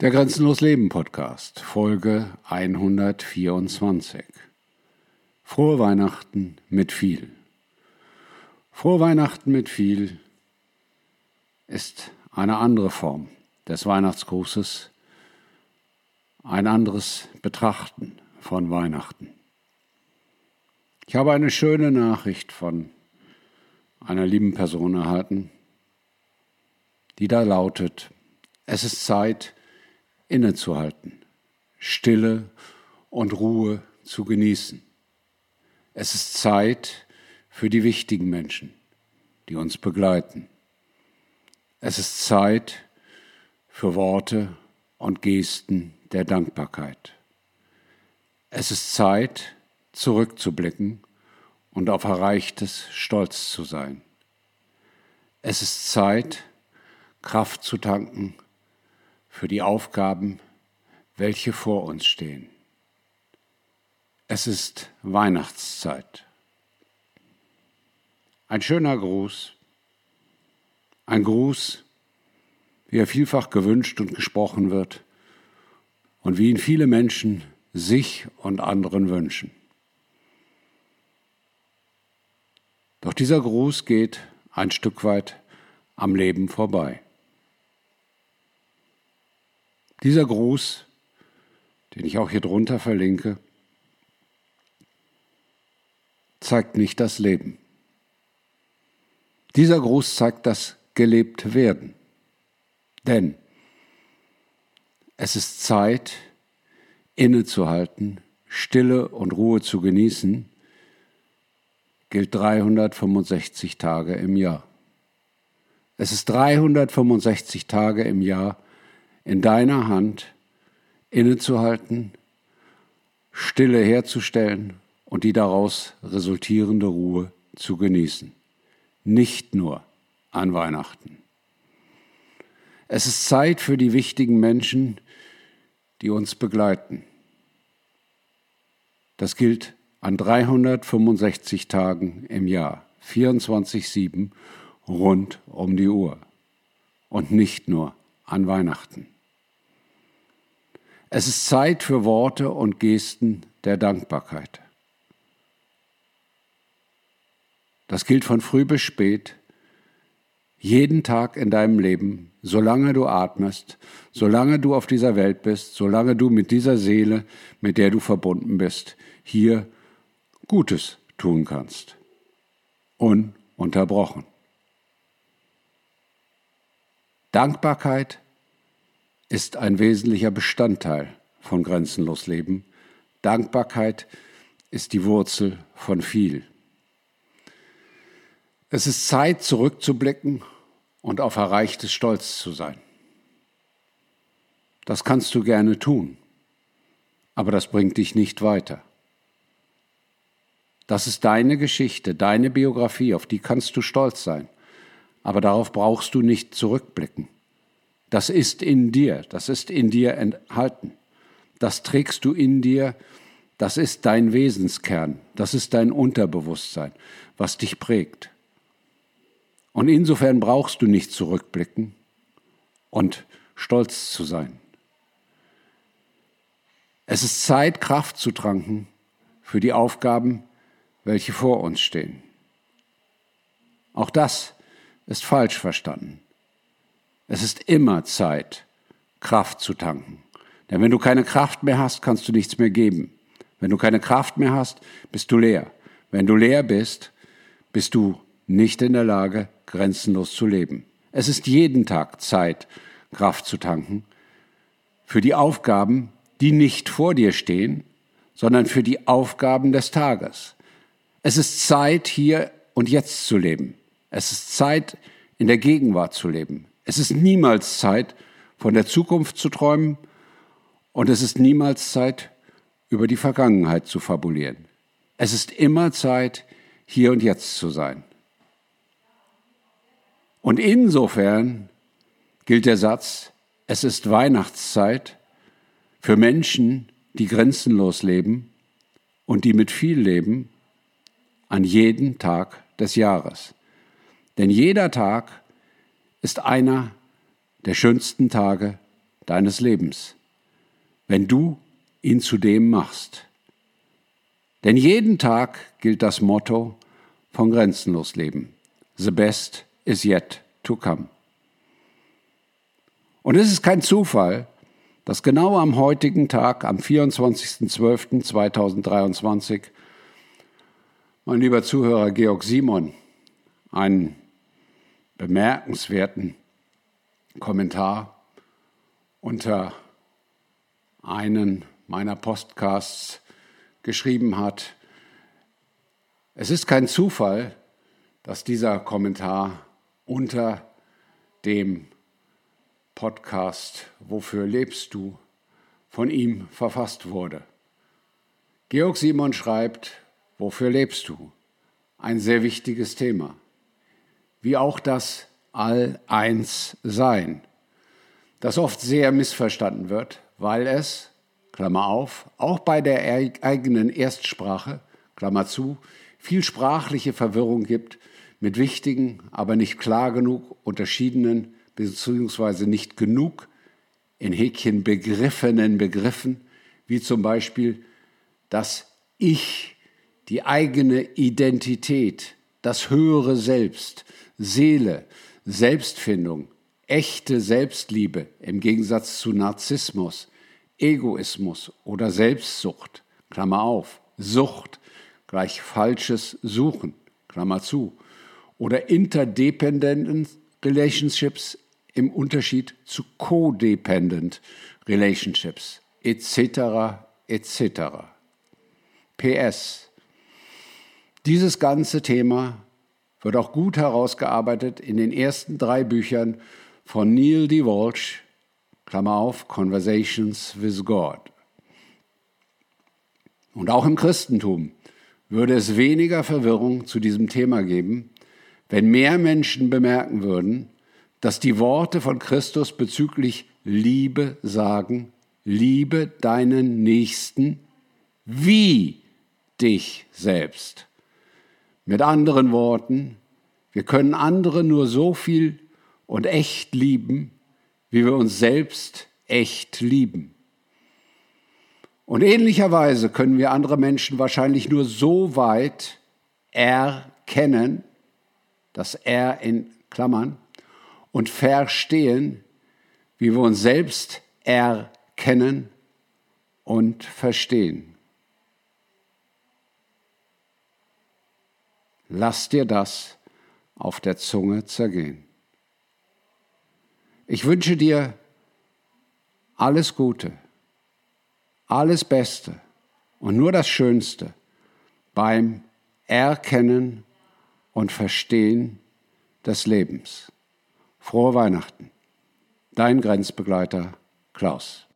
Der Grenzenlos Leben Podcast, Folge 124. Frohe Weihnachten mit viel. Frohe Weihnachten mit viel ist eine andere Form des Weihnachtsgrußes, ein anderes Betrachten von Weihnachten. Ich habe eine schöne Nachricht von einer lieben Person erhalten, die da lautet, es ist Zeit, innezuhalten, Stille und Ruhe zu genießen. Es ist Zeit für die wichtigen Menschen, die uns begleiten. Es ist Zeit für Worte und Gesten der Dankbarkeit. Es ist Zeit, zurückzublicken und auf Erreichtes stolz zu sein. Es ist Zeit, Kraft zu tanken für die Aufgaben, welche vor uns stehen. Es ist Weihnachtszeit. Ein schöner Gruß, ein Gruß, wie er vielfach gewünscht und gesprochen wird und wie ihn viele Menschen sich und anderen wünschen. Doch dieser Gruß geht ein Stück weit am Leben vorbei. Dieser Gruß, den ich auch hier drunter verlinke, zeigt nicht das Leben. Dieser Gruß zeigt das gelebt werden. Denn es ist Zeit, innezuhalten, Stille und Ruhe zu genießen, gilt 365 Tage im Jahr. Es ist 365 Tage im Jahr, in deiner Hand innezuhalten, Stille herzustellen und die daraus resultierende Ruhe zu genießen. Nicht nur an Weihnachten. Es ist Zeit für die wichtigen Menschen, die uns begleiten. Das gilt an 365 Tagen im Jahr, 24-7, rund um die Uhr. Und nicht nur an Weihnachten. Es ist Zeit für Worte und Gesten der Dankbarkeit. Das gilt von früh bis spät, jeden Tag in deinem Leben, solange du atmest, solange du auf dieser Welt bist, solange du mit dieser Seele, mit der du verbunden bist, hier Gutes tun kannst. Ununterbrochen. Dankbarkeit ist ein wesentlicher Bestandteil von Grenzenlos Leben. Dankbarkeit ist die Wurzel von viel. Es ist Zeit, zurückzublicken und auf Erreichtes stolz zu sein. Das kannst du gerne tun, aber das bringt dich nicht weiter. Das ist deine Geschichte, deine Biografie, auf die kannst du stolz sein, aber darauf brauchst du nicht zurückblicken. Das ist in dir, das ist in dir enthalten. Das trägst du in dir, das ist dein Wesenskern, das ist dein Unterbewusstsein, was dich prägt. Und insofern brauchst du nicht zurückblicken und stolz zu sein. Es ist Zeit, Kraft zu tranken für die Aufgaben, welche vor uns stehen. Auch das ist falsch verstanden. Es ist immer Zeit, Kraft zu tanken. Denn wenn du keine Kraft mehr hast, kannst du nichts mehr geben. Wenn du keine Kraft mehr hast, bist du leer. Wenn du leer bist, bist du nicht in der Lage, grenzenlos zu leben. Es ist jeden Tag Zeit, Kraft zu tanken für die Aufgaben, die nicht vor dir stehen, sondern für die Aufgaben des Tages. Es ist Zeit, hier und jetzt zu leben. Es ist Zeit, in der Gegenwart zu leben. Es ist niemals Zeit, von der Zukunft zu träumen und es ist niemals Zeit, über die Vergangenheit zu fabulieren. Es ist immer Zeit, hier und jetzt zu sein. Und insofern gilt der Satz, es ist Weihnachtszeit für Menschen, die grenzenlos leben und die mit viel leben, an jeden Tag des Jahres. Denn jeder Tag ist einer der schönsten Tage deines Lebens, wenn du ihn zu dem machst. Denn jeden Tag gilt das Motto von Grenzenlos Leben. The best is yet to come. Und es ist kein Zufall, dass genau am heutigen Tag, am 24.12.2023, mein lieber Zuhörer Georg Simon einen bemerkenswerten Kommentar unter einen meiner Podcasts geschrieben hat. Es ist kein Zufall, dass dieser Kommentar unter dem Podcast Wofür lebst du von ihm verfasst wurde. Georg Simon schreibt, Wofür lebst du? Ein sehr wichtiges Thema. Wie auch das All-Eins-Sein, das oft sehr missverstanden wird, weil es, Klammer auf, auch bei der eigenen Erstsprache, Klammer zu, viel sprachliche Verwirrung gibt mit wichtigen, aber nicht klar genug unterschiedenen bzw. nicht genug in Häkchen begriffenen Begriffen, wie zum Beispiel das Ich, die eigene Identität, das höhere Selbst, Seele, Selbstfindung, echte Selbstliebe im Gegensatz zu Narzissmus, Egoismus oder Selbstsucht, Klammer auf, Sucht gleich falsches Suchen, Klammer zu, oder Interdependent Relationships im Unterschied zu Codependent Relationships, etc., etc. PS. Dieses ganze Thema wird auch gut herausgearbeitet in den ersten drei Büchern von Neil DeWalsh, Klammer auf, Conversations with God. Und auch im Christentum würde es weniger Verwirrung zu diesem Thema geben, wenn mehr Menschen bemerken würden, dass die Worte von Christus bezüglich Liebe sagen, liebe deinen Nächsten wie dich selbst. Mit anderen Worten, wir können andere nur so viel und echt lieben, wie wir uns selbst echt lieben. Und ähnlicherweise können wir andere Menschen wahrscheinlich nur so weit erkennen, das R in Klammern, und verstehen, wie wir uns selbst erkennen und verstehen. Lass dir das auf der Zunge zergehen. Ich wünsche dir alles Gute, alles Beste und nur das Schönste beim Erkennen und Verstehen des Lebens. Frohe Weihnachten. Dein Grenzbegleiter Klaus.